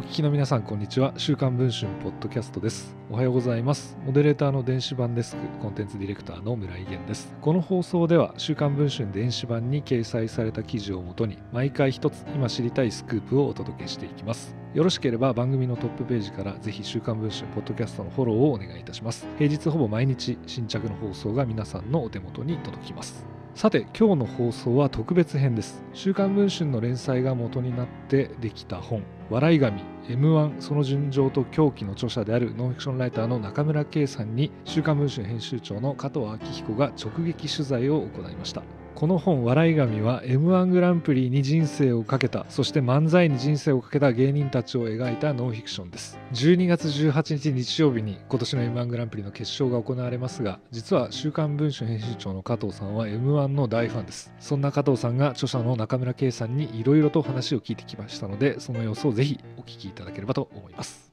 お聞きの皆さんこんにちは。週刊文春ポッドキャストです。おはようございます。モデレーターの電子版デスクコンテンツディレクターの村井源です。この放送では週刊文春電子版に掲載された記事をもとに毎回一つ今知りたいスクープをお届けしていきます。よろしければ番組のトップページからぜひ週刊文春ポッドキャストのフォローをお願いいたします。平日ほぼ毎日新着の放送が皆さんのお手元に届きます。さて今日の放送は特別編です。週刊文春の連載が元になってできた本。笑い神 M1 その順情と狂気の著者であるノンフィクションライターの中村圭さんに週刊文春編集長の加藤昭彦が直撃取材を行いました。この本「笑い神」は m 1グランプリに人生をかけたそして漫才に人生をかけた芸人たちを描いたノンフィクションです。12月18日日曜日に今年の m 1グランプリの決勝が行われますが実は「週刊文春」編集長の加藤さんは m 1の大ファンです。そんな加藤さんが著者の中村圭さんにいろいろと話を聞いてきましたのでその様子をぜひお聞きいただければと思います。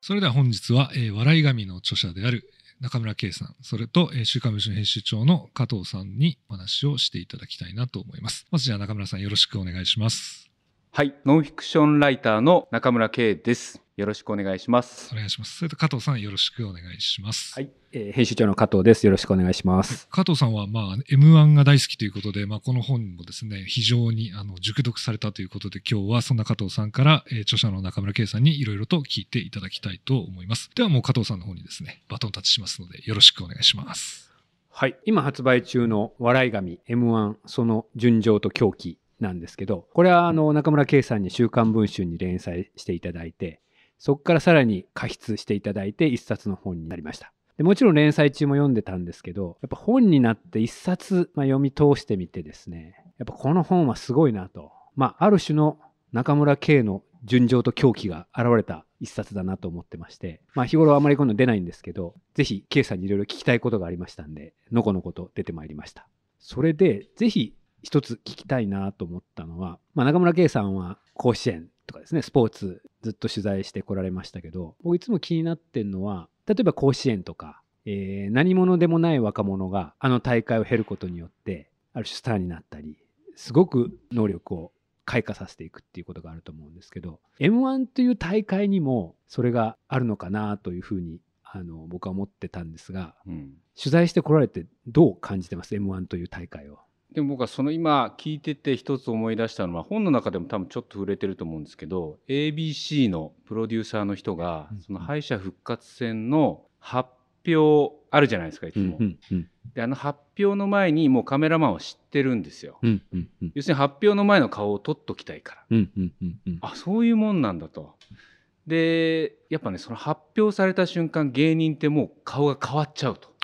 それでは本日は、えー、笑い神の著者である中村圭さん、それと、えー、週刊文春編集長の加藤さんにお話をしていただきたいなと思います。まずじゃあ中村さんよろしくお願いします。はい、ノンフィクションライターの中村圭です。よろしくお願いします。お願いします。それと加藤さんよろしくお願いします。はい、えー、編集長の加藤です。よろしくお願いします。加藤さんはまあ M1 が大好きということで、まあこの本もですね非常にあの熟読されたということで、今日はそんな加藤さんから、えー、著者の中村圭さんにいろいろと聞いていただきたいと思います。ではもう加藤さんの方にですねバトンタッチしますのでよろしくお願いします。はい、今発売中の笑い神 M1 その純情と狂気なんですけど、これはあの中村圭さんに週刊文春に連載していただいて。そこからさらに加筆していただいて一冊の本になりました。でもちろん連載中も読んでたんですけど、やっぱ本になって一冊、まあ、読み通してみてですね、やっぱこの本はすごいなと。まあ、ある種の中村圭の純情と狂気が現れた一冊だなと思ってまして、まあ日頃あまりこういうの出ないんですけど、ぜひ圭さんにいろいろ聞きたいことがありましたんで、のこのこと出てまいりました。それで、ぜひ一つ聞きたいなと思ったのは、まあ、中村圭さんは甲子園とかですね、スポーツずっと取材してこられましたけど、僕いつも気になってるのは、例えば甲子園とか、えー、何者でもない若者があの大会を経ることによって、ある種スターになったり、すごく能力を開花させていくっていうことがあると思うんですけど、M1 という大会にもそれがあるのかなというふうにあの僕は思ってたんですが、うん、取材してこられてどう感じてます？M1 という大会を。でも僕はその今聞いてて一つ思い出したのは本の中でも多分ちょっと触れてると思うんですけど ABC のプロデューサーの人がその敗者復活戦の発表あるじゃないですかいつも。であの発表の前にもうカメラマンは知ってるんですよ。要するに発表の前の顔を撮っときたいから。あそういうもんなんだと。でやっぱねその発表された瞬間芸人ってもう顔が変わっちゃうと。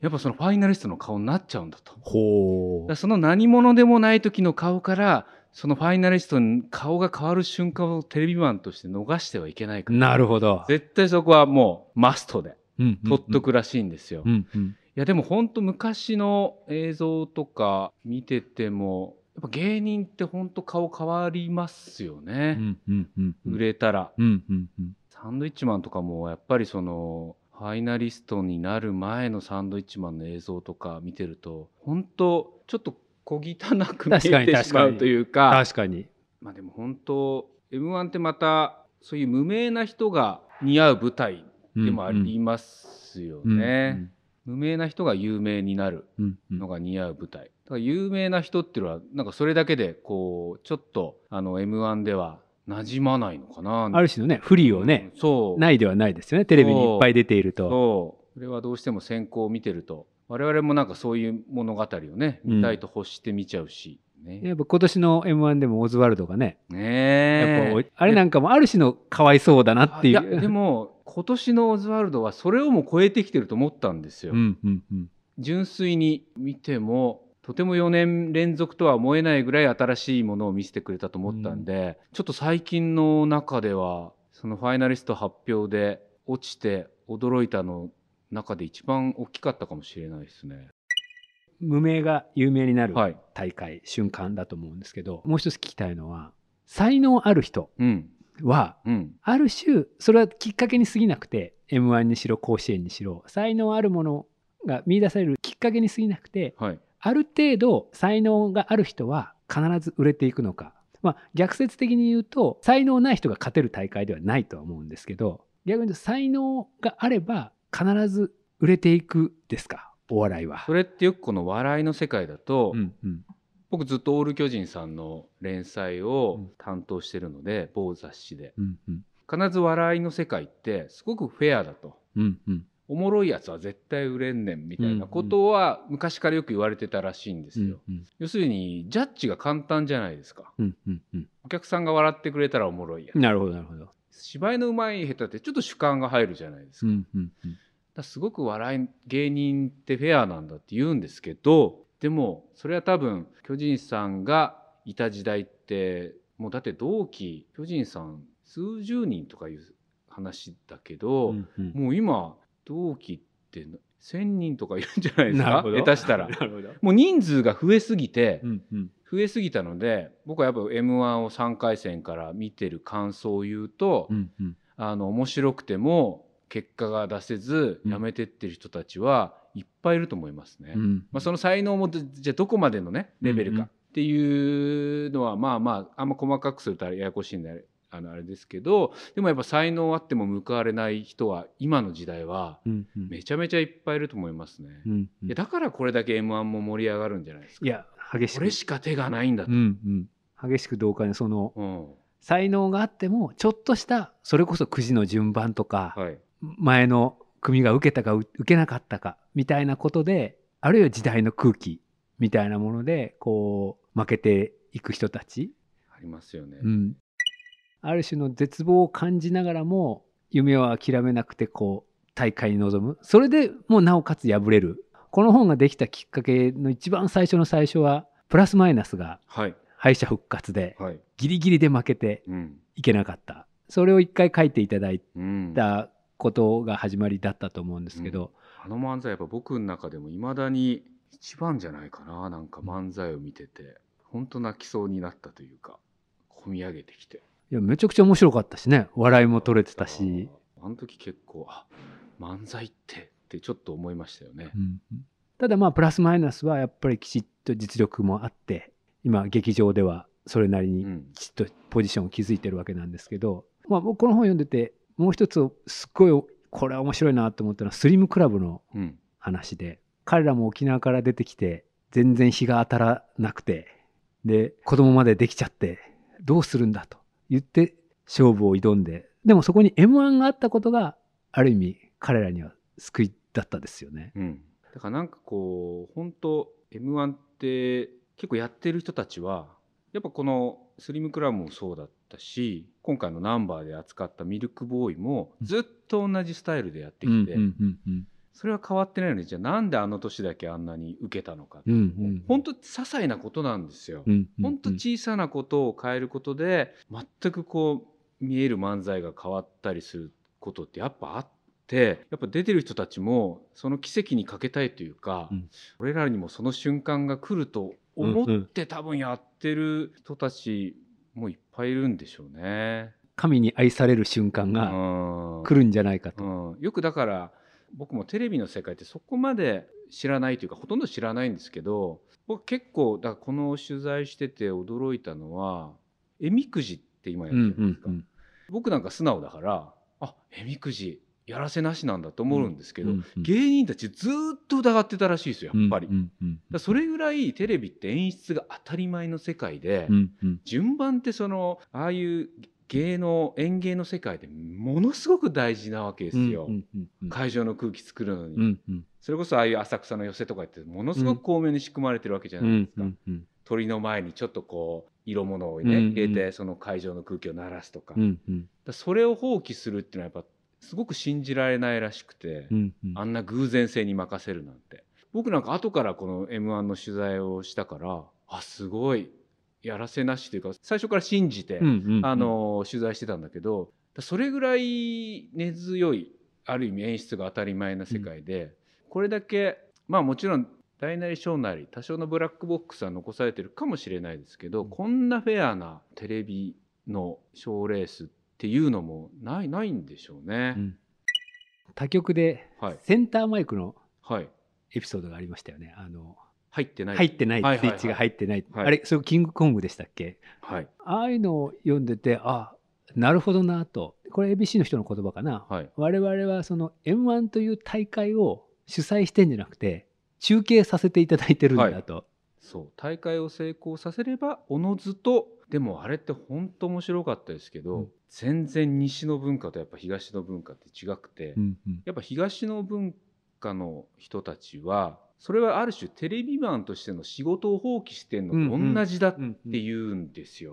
やっぱそのファイナリストの顔になっちゃうんだと。ほその何者でもない時の顔からそのファイナリストに顔が変わる瞬間をテレビマンとして逃してはいけないから。なるほど。絶対そこはもうマストで撮っとくらしいんですよ。いやでも本当昔の映像とか見ててもやっぱ芸人って本当顔変わりますよね。売れたら。サンドイッチマンとかもやっぱりそのファイナリストになる前のサンドイッチマンの映像とか見てると本当ちょっと小汚く見えてしまうというか確かにまあでも本当 m 1ってまたそういう無名な人が似合う舞台でもありますよね。無名な人が有名になるのが似合う舞台。だから有名な人っていうのはなんかそれだけでこうちょっとあの m 1では馴染まないのかな。ある種のね不利をね、うん、そう。ないではないですよね。テレビにいっぱい出ていると。そう。それはどうしても先行を見てると。我々もなんかそういう物語をね見たいと欲して見ちゃうし、うん、ね、やっぱ今年の m 1でもオズワルドがねねやっぱあれなんかもある種のかわいそうだなっていう。いやでも今年のオズワルドはそれをも超えてきてると思ったんですよ、うんうんうん、純粋に見てもとても4年連続とは思えないぐらい新しいものを見せてくれたと思ったんで、うん、ちょっと最近の中ではそのファイナリスト発表で落ちて驚いたの中で一番大きかったかもしれないですね。無名が有名になる大会、はい、瞬間だと思うんですけどもう一つ聞きたいのは才能ある人は、うん。うん、ある種それはきっかけに過ぎなくて m 1にしろ甲子園にしろ才能あるものが見出されるきっかけに過ぎなくて、はい、ある程度才能がある人は必ず売れていくのか、まあ逆説的に言うと才能ない人が勝てる大会ではないとは思うんですけど逆に言うと才能があれば必ず売れていくですか？お笑いは。それってよくこの笑いの世界だと、うんうん。僕ずっとオール巨人さんの連載を担当してるので、某雑誌で。うんうん。必ず笑いの世界ってすごくフェアだと。うんうんおもろいやつは絶対売れんねんみたいなことは昔からよく言われてたらしいんですよ、うん要するにジャッジが簡単じゃないですか。うんうんうん。お客さんが笑ってくれたらおもろいやつ。なるほどなるほど。芝居の上手い下手ってちょっと主観が入るじゃないですか,、うんうんうん。すごく笑い芸人ってフェアなんだって言うんですけどでもそれは多分巨人さんがいた時代ってもうだって同期巨人さん数十人とかいう話だけど、うんうん。もう今同期って1,000人とかいるんじゃないですか？下手したら。もう人数が増えすぎて、うんうん。増えすぎたので僕はやっぱ m 1を3回戦から見てる感想を言うと、うんうん。あの面白くても結果が出せずうん。辞めてってる人たちはいっぱいいると思いますね。うんまあ、その才能もじゃあどこまでのねレベルうんうん。かっていうのはまあまああんま細かくするとややこしいんであのあれですけどでもやっぱ才能あっても報われない人は今の時代はめちゃめちゃいっぱいいると思いますね。うんうんだからこれだけ m 1も盛り上がるんじゃないですか。いや激しくこれしか手がないんだと。うんうん激しく同感でそのうん才能があってもちょっとしたそれこそくじの順番とか、はい前の組が受けたかう受けなかったかみたいなことであるいは時代の空気みたいなものでこう負けていく人たち、ありますよね。うん、ある種の絶望を感じながらも夢を諦めなくてこう大会に臨む。それでもうなおかつ敗れる。この本ができたきっかけの一番最初の最初はプラスマイナスがはい。敗者復活ではい。ギリギリで負けてうん。いけなかった。それを一回書いていただいうん、たことが始まりだったと思うんですけど、あの漫才やっぱ僕の中でもいまだに一番じゃないかな。なんか漫才を見てて本当泣きそうになったというか込み上げてきていやめちゃくちゃ面白かったしね。笑いも取れてたし、あの時結構あ漫才ってってちょっと思いましたよね。うん。ただまあプラスマイナスはやっぱりきちっと実力もあって今劇場ではそれなりにうん。きちっとポジションを築いてるわけなんですけど、まあ、僕この本読んでてもう一つすっごいこれは面白いなと思ったのはスリムクラブのうん。話で彼らも沖縄から出てきて全然日が当たらなくてで子供までできちゃってどうするんだと言って勝負を挑んででもそこに m 1があったことがある意味彼らには救いだったですよね。うん、だからなんかこう本当 m 1って結構やってる人たちはやっぱこのスリムクラブもそうだったし今回のナンバーで扱ったミルクボーイもずっと同じスタイルでやってきて、うんうんうんそれは変わってないのにじゃあなんであの年だけあんなに受けたのか、うんうん。本当些細なことなんですよ。うんうん本当小さなことを変えることで全くこう見える漫才が変わったりすることってやっぱあってやっぱ出てる人たちもその奇跡にかけたいというか、うん。俺らにもその瞬間が来ると思って多分やってる人たちもいっぱいいるんでしょうね。神に愛される瞬間がうん。来るんじゃないかと。うん、よくだから僕もテレビの世界ってそこまで知らないというかほとんど知らないんですけど僕結構だからこの取材してて驚いたのはえみくじって今やってるじゃないですか、僕なんか素直だからあえみくじやらせなしなんだと思うんですけど、芸人たちずーっと疑ってたらしいですよやっぱり。だからそれぐらいテレビって演出が当たり前の世界で、順番ってそのああいう芸能演芸の世界でものすごく大事なわけですよ、会場の空気作るのに、それこそああいう浅草の寄せとかってものすごく巧妙に仕組まれてるわけじゃないですか、鳥の前にちょっとこう色物をね、うんうん。入れてその会場の空気を鳴らすとか,、うんうん。それを放棄するっていうのはやっぱすごく信じられないらしくて、うんうん。あんな偶然性に任せるなんて。僕なんか後からこの m 1の取材をしたからあすごいやらせなしというか最初から信じて、あの取材してたんだけどそれぐらい根強いある意味演出が当たり前な世界で、これだけまあもちろん大なり小なり多少のブラックボックスは残されてるかもしれないですけど、うん。こんなフェアなテレビの賞ーレースっていうのもないないんでしょうね。うん。他局ではい。センターマイクのはい。エピソードがありましたよね。あの入ってない。入ってない、はいはいはい。スイッチが入ってない、はい。あれそれキングコングでしたっけ？はい。ああいうのを読んでてあなるほどなと。これ ABC の人の言葉かな、はい。我々はその m 1という大会を主催してんじゃなくて中継させていただいてるんだと、そう。大会を成功させればおのずとでもあれって本当面白かったですけど、うん。全然西の文化とやっぱ東の文化って違くて、うんうん。やっぱ東の文化の人たちはそれはある種テレビマンとしての仕事を放棄してんのと同じだって言うんですよ、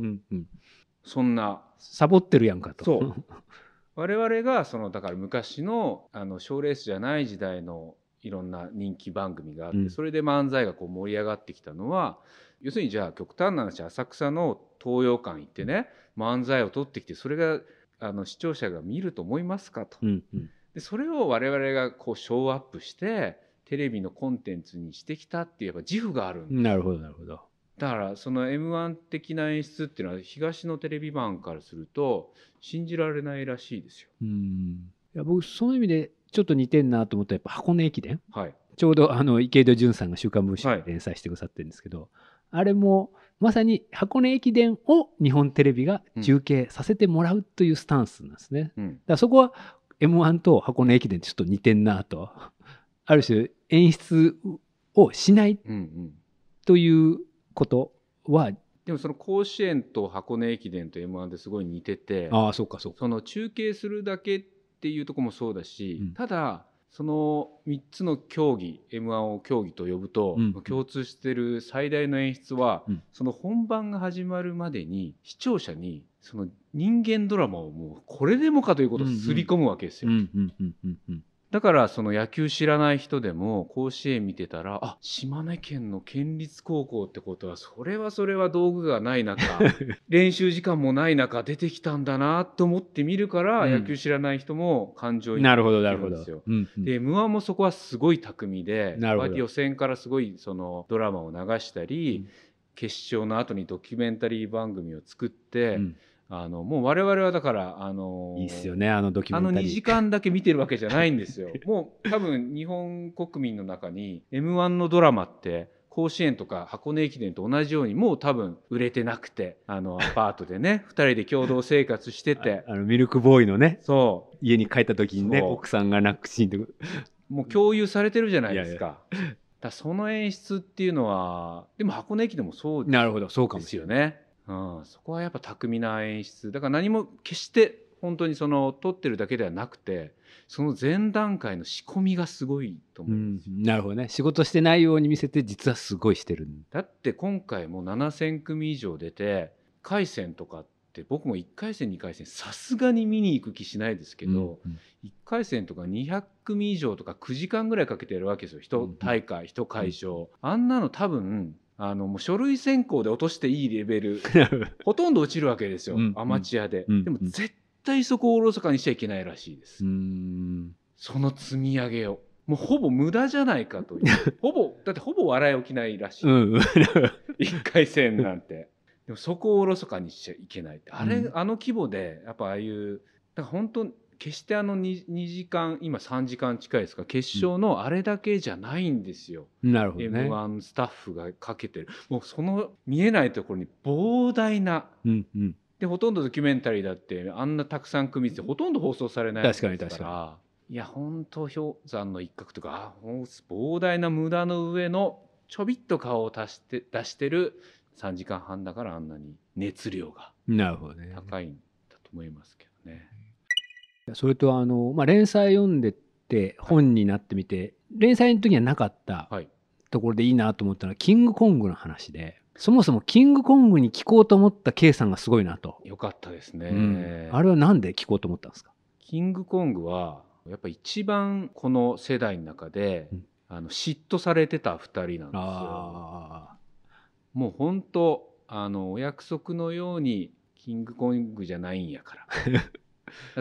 そんな。サボってるやんかと。そう。我々がそのだから昔のあの賞レースじゃない時代のいろんな人気番組があって、うん。それで漫才がこう盛り上がってきたのは要するにじゃあ極端な話浅草の東洋館行ってね漫才を撮ってきてそれがあの視聴者が見ると思いますかと。うんうん。でそれを我々がこうショーアップしてテレビのコンテンツにしてきたっていうやっぱ自負があるんなるほどなるほどだからその m 1的な演出っていうのは東のテレビ版からすると信じられないらしいですよ。うんいや僕その意味でちょっと似てんなと思ったらやっぱ箱根駅伝はい、ちょうどあの池井戸潤さんが「週刊文春」はいで連載してくださってるんですけど、あれもまさに箱根駅伝を日本テレビが中継させてもらうというスタンスなんですね。うんだからそこは m 1と箱根駅伝ってちょっと似てんなと。ある種演出をしないうんうん、ということは？でもその甲子園と箱根駅伝と m 1ってすごい似ててああそうかそうか。その中継するだけっていうところもそうだし、うん。ただその3つの競技 m 1を競技と呼ぶと、うん。共通してる最大の演出は、うん。その本番が始まるまでに視聴者にその人間ドラマをもうこれでもかということをすり込むわけですよ。だからその野球知らない人でも甲子園見てたらあ島根県の県立高校ってことはそれはそれは道具がない中 練習時間もない中出てきたんだなと思って見るから、うん。野球知らない人も感情になるほどなるほどるんですよ。。うんうん。で m 1もそこはすごい巧みで予選からすごいそのドラマを流したり、うん。決勝の後にドキュメンタリー番組を作って、うんあのもう我々はだからあのいいっすよねあのドキュあのメンタリー。2時間だけ見てるわけじゃないんですよ。もう多分日本国民の中に m 1のドラマって甲子園とか箱根駅伝と同じようにもう多分売れてなくてあの アパートでね2人で共同生活しててああのミルクボーイのねそ家に帰った時にね奥さんが泣くシーンとかうもう共有されてるじゃないですか。いやいだからその演出っていうのはでも箱根駅伝もそうなるほどそうかもでしれない。うん、そこはやっぱ巧みな演出。だから何も決して本当にその撮ってるだけではなくてその前段階の仕込みがすごいと思ううんです。よ。ん、なるほどね。仕事してないように見せて実はすごいしてる。だって今回も7,000組以上出て回戦とかって僕も1回戦2回戦さすがに見に行く気しないですけど、うん1回戦とか200組以上とか9時間ぐらいかけてやるわけですよ。一うん。大会一会場、あんなの多分あのもう書類選考で落としていいレベル ほとんど落ちるわけですよ、うん。アマチュアで、うん。でも絶対そこをおろそかにしちゃいけないらしいです、その積み上げを。もうほぼ無駄じゃないかという。ほぼだってほぼ笑い起きないらしい、うん。うん1回戦なんて。でもそこをおろそかにしちゃいけないって。あれ、うん。あの規模でやっぱああいうだから本当決してあの 2, 2時間今3時間近いですか？決勝のあれだけじゃないんですよ、なるほど m ね。1スタッフがかけてる。もうその見えないところに膨大な。うんうん。でほとんどドキュメンタリーだってあんなたくさん組みしてほとんど放送されない確かにですらいや本当氷山の一角とか膨大な無駄の上のちょびっと顔を足して出してる3時間半だからあんなに熱量がなるほどね。高いんだと思いますけどね。それとあの、まあ、連載読んでって本になってみて連載の時にはなかったはい、ところでいいなと思ったのはキングコングの話でそもそもキングコングに聞こうと思った K さんがすごいなと、よかったですね。うんあれはなんで聞こうと思ったんですか？キングコングはやっぱ一番この世代の中で、うんあの嫉妬されてた2人なんですよ。あもう本当あのお約束のようにキングコングじゃないんやから。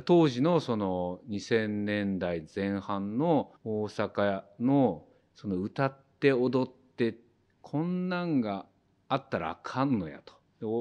当時のその2000年代前半の大阪のその歌って踊ってこんなんがあったらあかんのやと。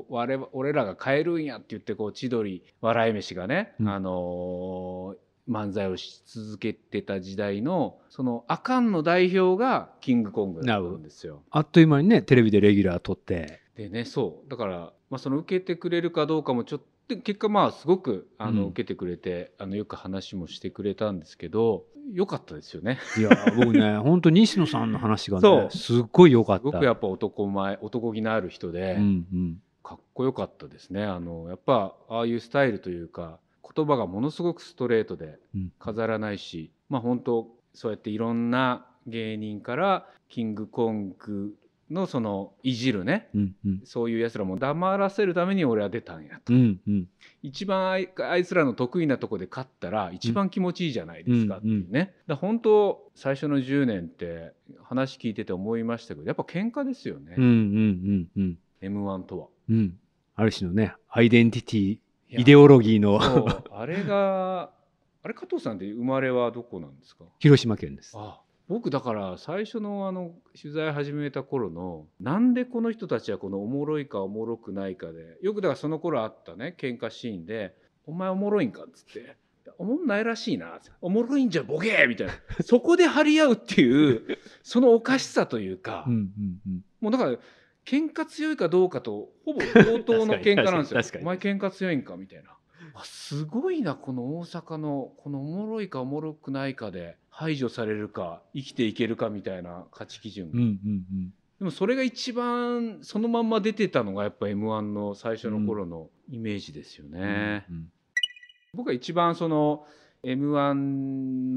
我々俺らが変えるんやって言ってこう千鳥笑い飯がね、うん。あのー漫才をし続けてた時代のそのアカンの代表がキングコングだったんですよ。あっという間にねテレビでレギュラー取って。でねそう。だから、まあ、その受けてくれるかどうかもちょっと結果まあすごくあの、うん。受けてくれてあのよく話もしてくれたんですけど良かったですよね。いや僕ね 本当西野さんの話がねそう。すっごい良かった。すごくやっぱ男前男気のある人で、うんうん。かっこよかったですね。あのやっぱああいうスタイルというか言葉がものすごくストレートでうん。飾らないし、まあ本当そうやっていろんな芸人からキングコングのそのいじるね。うんうん。そういうやつらも黙らせるために俺は出たんやと、うんうん。一番あいつらの得意なとこで勝ったら一番気持ちいいじゃないですかっていうね、だから本当最初の10年って話聞いてて思いましたけどやっぱ喧嘩ですよね、うんうんうんうん。m 1とは。うん。ある種のねアイデンティティイデオロギーの。あれがあれ加藤さんって生まれはどこなんですか？広島県です。あ僕だから最初のあの取材始めた頃のなんでこの人たちはこのおもろいかおもろくないかでよくだからその頃あったね喧嘩シーンで「お前おもろいんか」っつって「おもんないらしいな」おもろいんじゃボケー!」みたいな そこで張り合うっていうそのおかしさというか、もうだから喧嘩強いかどうかとほぼ 同等の喧嘩なんですよ。お前喧嘩強いんかみたいな。あすごいなこの大阪のこのおもろいかおもろくないかで排除されるか生きていけるかみたいな価値基準。が、うんうん。でもそれが一番そのまんま出てたのがやっぱ m 1の最初の頃のイメージですようんね。うん。僕は一番その m 1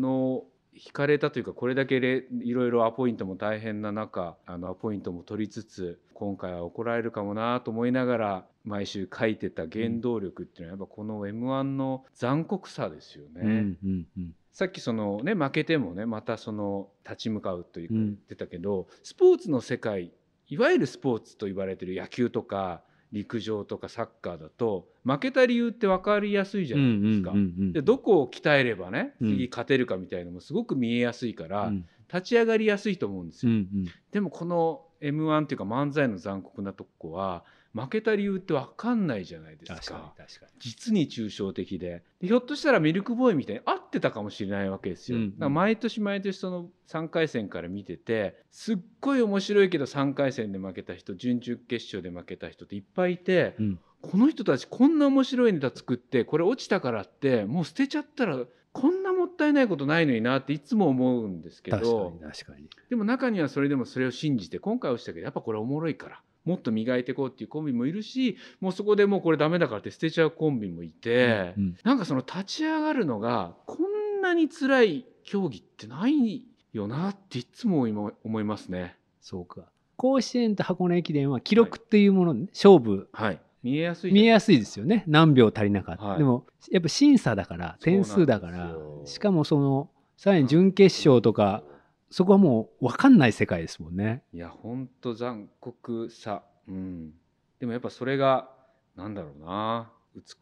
の引かれたというかこれだけれいろいろアポイントも大変な中あのアポイントも取りつつ今回は怒られるかもなと思いながら毎週書いてた原動力っていうのはやっぱこの m 1の残酷さですよね。うんうんうん。さっきそのね負けてもねまたその立ち向かうと言ってたけど、スポーツの世界いわゆるスポーツと言われてる野球とか陸上とかサッカーだと負けた理由って分かりやすいじゃないですか。でどこを鍛えればねうん次勝てるかみたいなのもすごく見えやすいから、うん立ち上がりやすいと思うんですよ。うんうんでもこの m 1っていうか漫才の残酷なとこは負けた理由って分かんないじゃないですか。確かに確か実に抽象的で。でひょっとしたらミルクボーイみたいに合ってたかもしれないわけですよ。うんうん。毎年毎年その3回戦から見ててすっごい面白いけど3回戦で負けた人準々決勝で負けた人っていっぱいいて、うん。この人たちこんな面白いネタ作ってこれ落ちたからってもう捨てちゃったらこんなもったいないことないのになっていつも思うんですけに確かどに確かに。でも中にはそれでもそれを信じて今回落ちたけどやっぱこれおもろいからもっと磨いていこうっていうコンビもいるしもうそこでもうこれダメだからって捨てちゃうコンビもいて、うんなんかその立ち上がるのがこんなに辛い競技ってないよなっていつも今思いますね。そうか。甲子園と箱根駅伝は記録っていうもの、勝負。はい、見えやすい見えやすいですよね。何秒足りなかった、はい。でもやっぱ審査だから点数だからしかもそのさらに準決勝とかそこはもう分かんない世界ですもんね。いやほんと残酷さ、うん、でもやっぱそれがなんだろうな。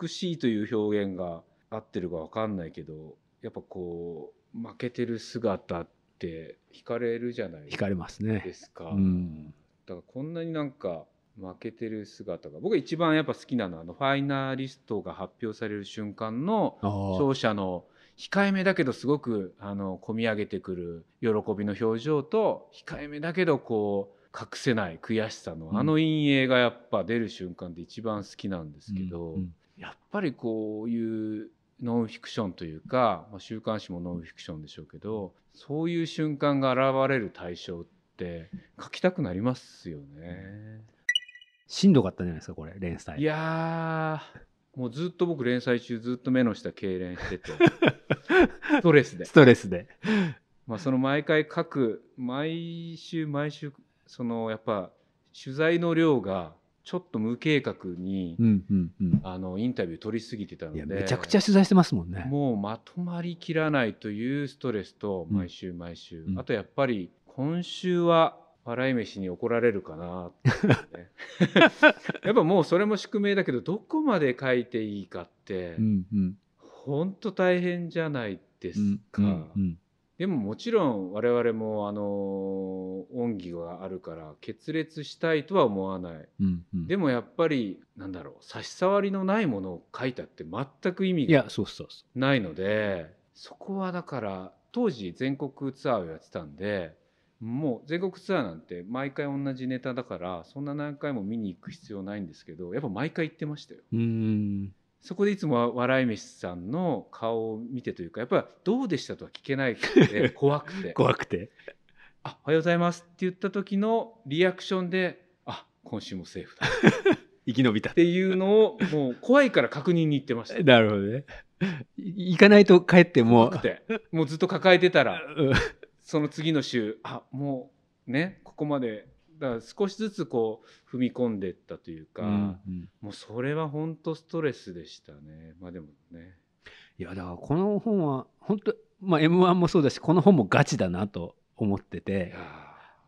美しいという表現が合ってるかわかんないけどやっぱこう負けてる姿って惹かれるじゃない惹かれますね。ですか。うん。だからこんなになんか負けてる姿が僕が一番やっぱ好きなのはあのファイナリストが発表される瞬間の勝者の控えめだけどすごくあの込み上げてくる喜びの表情と控えめだけどこう隠せない悔しさのうん。あの陰影がやっぱ出る瞬間で一番好きなんですけど、うんうん。やっぱりこういうノンフィクションというか、まあ、週刊誌もノンフィクションでしょうけどそういう瞬間が現れる対象って書きたくなりますよね。しんどかったんじゃないですかこれ連載。いやーもうずっと僕連載中ずっと目の下痙攣してて ストレスで。ス、トレスで。まあ、その毎回書く毎週毎週そのやっぱ取材の量がちょっと無計画に、うんうんうん。あのインタビュー取りすぎてたのでめちゃくちゃ取材してますもんね。もうまとまりきらないというストレスとうん。毎週毎週、うん。あとやっぱり今週は笑い飯に怒られるかなって、ね、やっぱもうそれも宿命だけどどこまで書いていいかってうんうん本当大変じゃないですうんか。うんうんでももちろん我々もあの恩義があるから決裂したいとは思わない。うんうんでもやっぱりなんだろう差し障りのないものを書いたって全く意味がないのでそこはだから当時全国ツアーをやってたんでもう全国ツアーなんて毎回同じネタだからそんな何回も見に行く必要ないんですけどやっぱ毎回行ってましたよ。うーん。そこでいつも笑い飯さんの顔を見てというかやっぱりどうでしたとは聞けないくて怖くて怖くて。「あおはようございます」って言った時のリアクションで「あ今週もセーフだ」生き延びたっ。ていうのをもう怖いから確認に行ってました。なるほどね。い行かないと帰っても怖くてもうずっと抱えてたら うんその次の週あもうねここまでだから少しずつこう踏み込んでいったというか、うんもうそれは本当ストレスでしたね。まあでもね。いやだからこの本は本当まあ M1 もそうだしこの本もガチだなと思っていて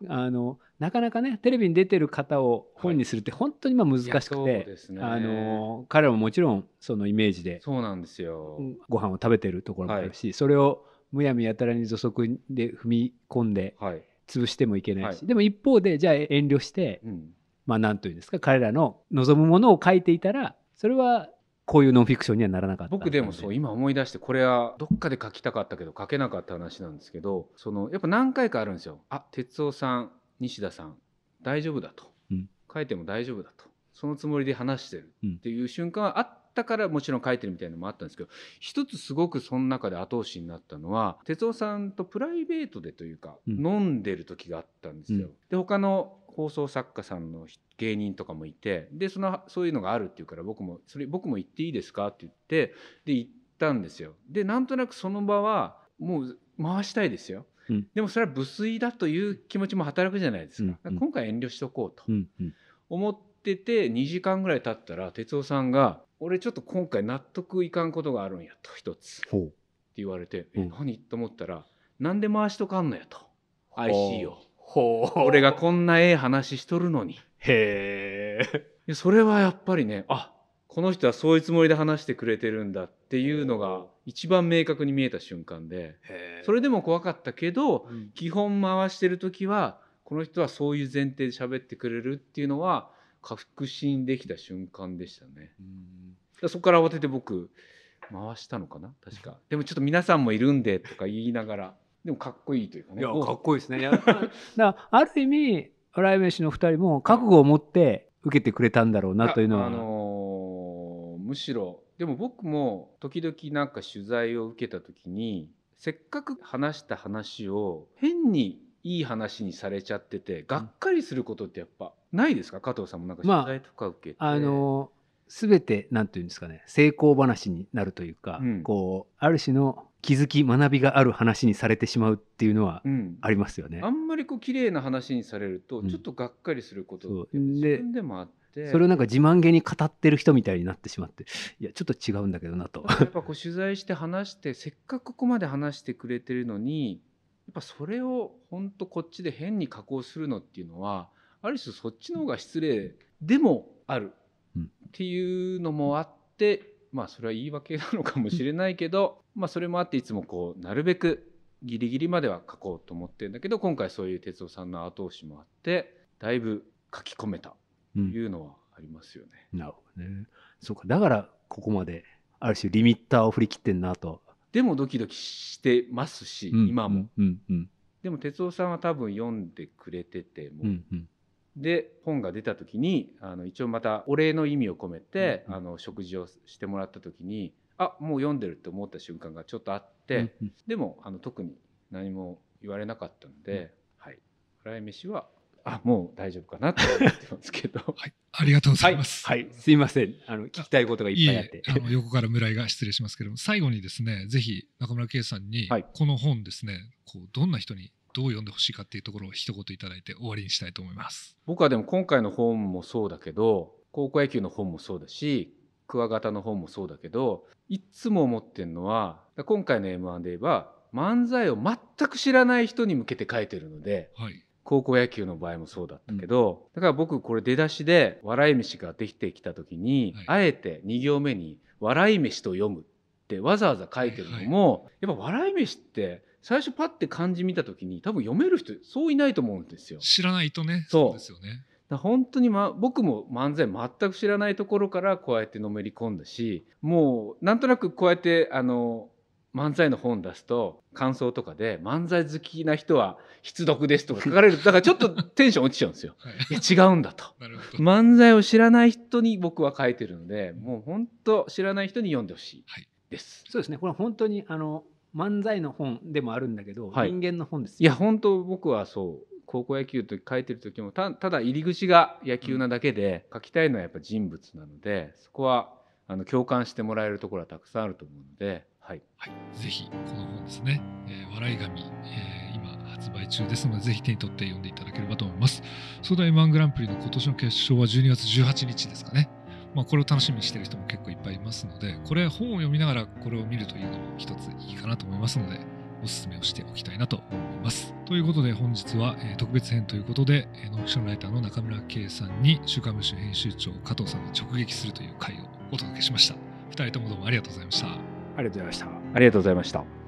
やあのなかなかねテレビに出てる方を本にするって本当にまあ難しくて、ですね。あの彼らももちろんそのイメージでそうなんですよ、ご飯を食べてるところもあるし、それをむやみやたらに土足で踏み込んではい、潰してもいけないし、はい。でも一方でじゃあ遠慮してうん、まあ何というんですか彼らの望むものを書いていたらそれはこういうノンフィクションにはならなかった。僕でもそう今思い出してこれはどっかで書きたかったけど書けなかった話なんですけどそのやっぱ何回かあるんですよ。あ哲夫さん西田さん大丈夫だと、うん。書いても大丈夫だと。そのつもりで話してるうんっていう瞬間はあったからもちろん書いてるみたいなのもあったんですけど一つすごくその中で後押しになったのは哲夫さんとプライベートでというか、うん飲んでる時があったんですよ。うんで他の放送作家さんの芸人とかもいてでそのそういうのがあるっていうから僕もそれ僕も行っていいですかって言ってで行ったんですよ。でなんとなくその場はもう回したいですよ。うんでもそれは無粋だという気持ちも働くじゃないですか。今回遠慮しとこうと。思ってて2時間ぐらい経ったら哲夫さんが「俺ちょっと今回納得いかんことがあるんや」と一つ。って言われて「うん。え何?」と思ったら「なんで回しとかんのや」と「IC を。俺がこんなええ話しとるのに」へえ。でそれはやっぱりねあこの人はそういうつもりで話してくれてるんだっていうのが一番明確に見えた瞬間でそれでも怖かったけどうん。基本回してる時はこの人はそういう前提で喋ってくれるっていうのは確信できた瞬間でしたね。だからそこから慌てて僕回したのかな？確か。でもちょっと皆さんもいるんでとか言いながら。でもかっこいいというかね。おいやかっこいいですね。だからある意味笑い飯の二人も覚悟を持って受けてくれたんだろうなというのは。あのーむしろ。でも僕も時々なんか取材を受けた時にせっかく話した話を変にいい話にされちゃっててがっかりすることってやっぱないですか？加藤さんもなんかまあ取材とか受けて、あの全てなんていうんですかね成功話になるというか、うん。こうある種の気づき学びがある話にされてしまうっていうのはうん、ありますよね。あんまりこう綺麗な話にされるとうん。ちょっとがっかりすることっ自分でもあって。それをなんか自慢げに語ってる人みたいになってしまっていやちょっと違うんだけどなと。やっぱこう取材して話してせっかくここまで話してくれてるのにやっぱそれを本当こっちで変に加工するのっていうのはある種そっちの方が失礼でもあるうんっていうのもあってまあそれは言い訳なのかもしれないけどまあそれもあっていつもこうなるべくギリギリまでは書こうと思ってるんだけど今回そういう哲夫さんの後押しもあってだいぶ書き込めたとうんいうのはありますよね。なるほどね。そうかだからここまである種リミッターを振り切ってんなと。でもドキドキしてますし、うん。今も。うんうんでも哲夫さんは多分読んでくれてても。う、うんうん。で本が出た時にあの一応またお礼の意味を込めて、うんあの食事をしてもらった時にあもう読んでるって思った瞬間がちょっとあって、でもあの特に何も言われなかったので、はい。笑い飯はあもう大丈夫かなと思ってますけど。はい、ありがとうござはいいます。はい。すいません。あの聞きたいことがいっぱいあって。あの横から村井が失礼しますけども最後にですねぜひ中村圭さんにはい。この本ですね、こうどんな人にどう読んでほしいかっていうところを一言いただいて終わりにしたいと思います。僕はでも今回の本もそうだけど高校野球の本もそうだしクワガタの本もそうだけどいっつも思ってるのは今回の m 1で言えば漫才を全く知らない人に向けて書いてるのではい、高校野球の場合もそうだったけど、だから僕これ出だしで笑い飯ができてきた時に、はいあえて2行目に「笑い飯と読む」ってわざわざ書いてるのも、やっぱ笑い飯って最初パッて漢字見た時に多分読める人そういないと思うんですよ。知らないとねそうですよね。だ本当に、ま、僕も漫才全く知らないところからこうやってのめり込んだしもうなんとなくこうやってあの漫才の本出すと感想とかで漫才好きな人は必読ですとか書かれる。だからちょっと テンション落ちちゃうんですよ。はい。いや違うんだと。漫才を知らない人に僕は書いてるのでもう本当知らない人に読んでほしいはい。です。そうですね。これは本当にあの漫才の本でもあるんだけど、はい。人間の本ですいや本当僕はそう。高校野球と書いてる時もたただ入り口が野球なだけで、書きたいのはやっぱ人物なのでそこはあの共感してもらえるところはたくさんあると思うので、はい、はい、ぜひこの本ですね、えー笑い神、えー今発売中ですので、ぜひ手に取って読んでいただければと思います。それでは M1 グランプリの今年の決勝は12月18日ですかね。まあ、これを楽しみにしている人も結構いっぱいいますので、これ本を読みながらこれを見るというのも一ついいかなと思いますので、お勧めをしておきたいなと思います。ということで本日は、特別編ということで、えーノンフィションライターの中村圭さんに週刊文春編集長加藤さんが直撃するという回をお届けしました。二人ともどうもありがとうございました。ありがとうございましたありがとうございました。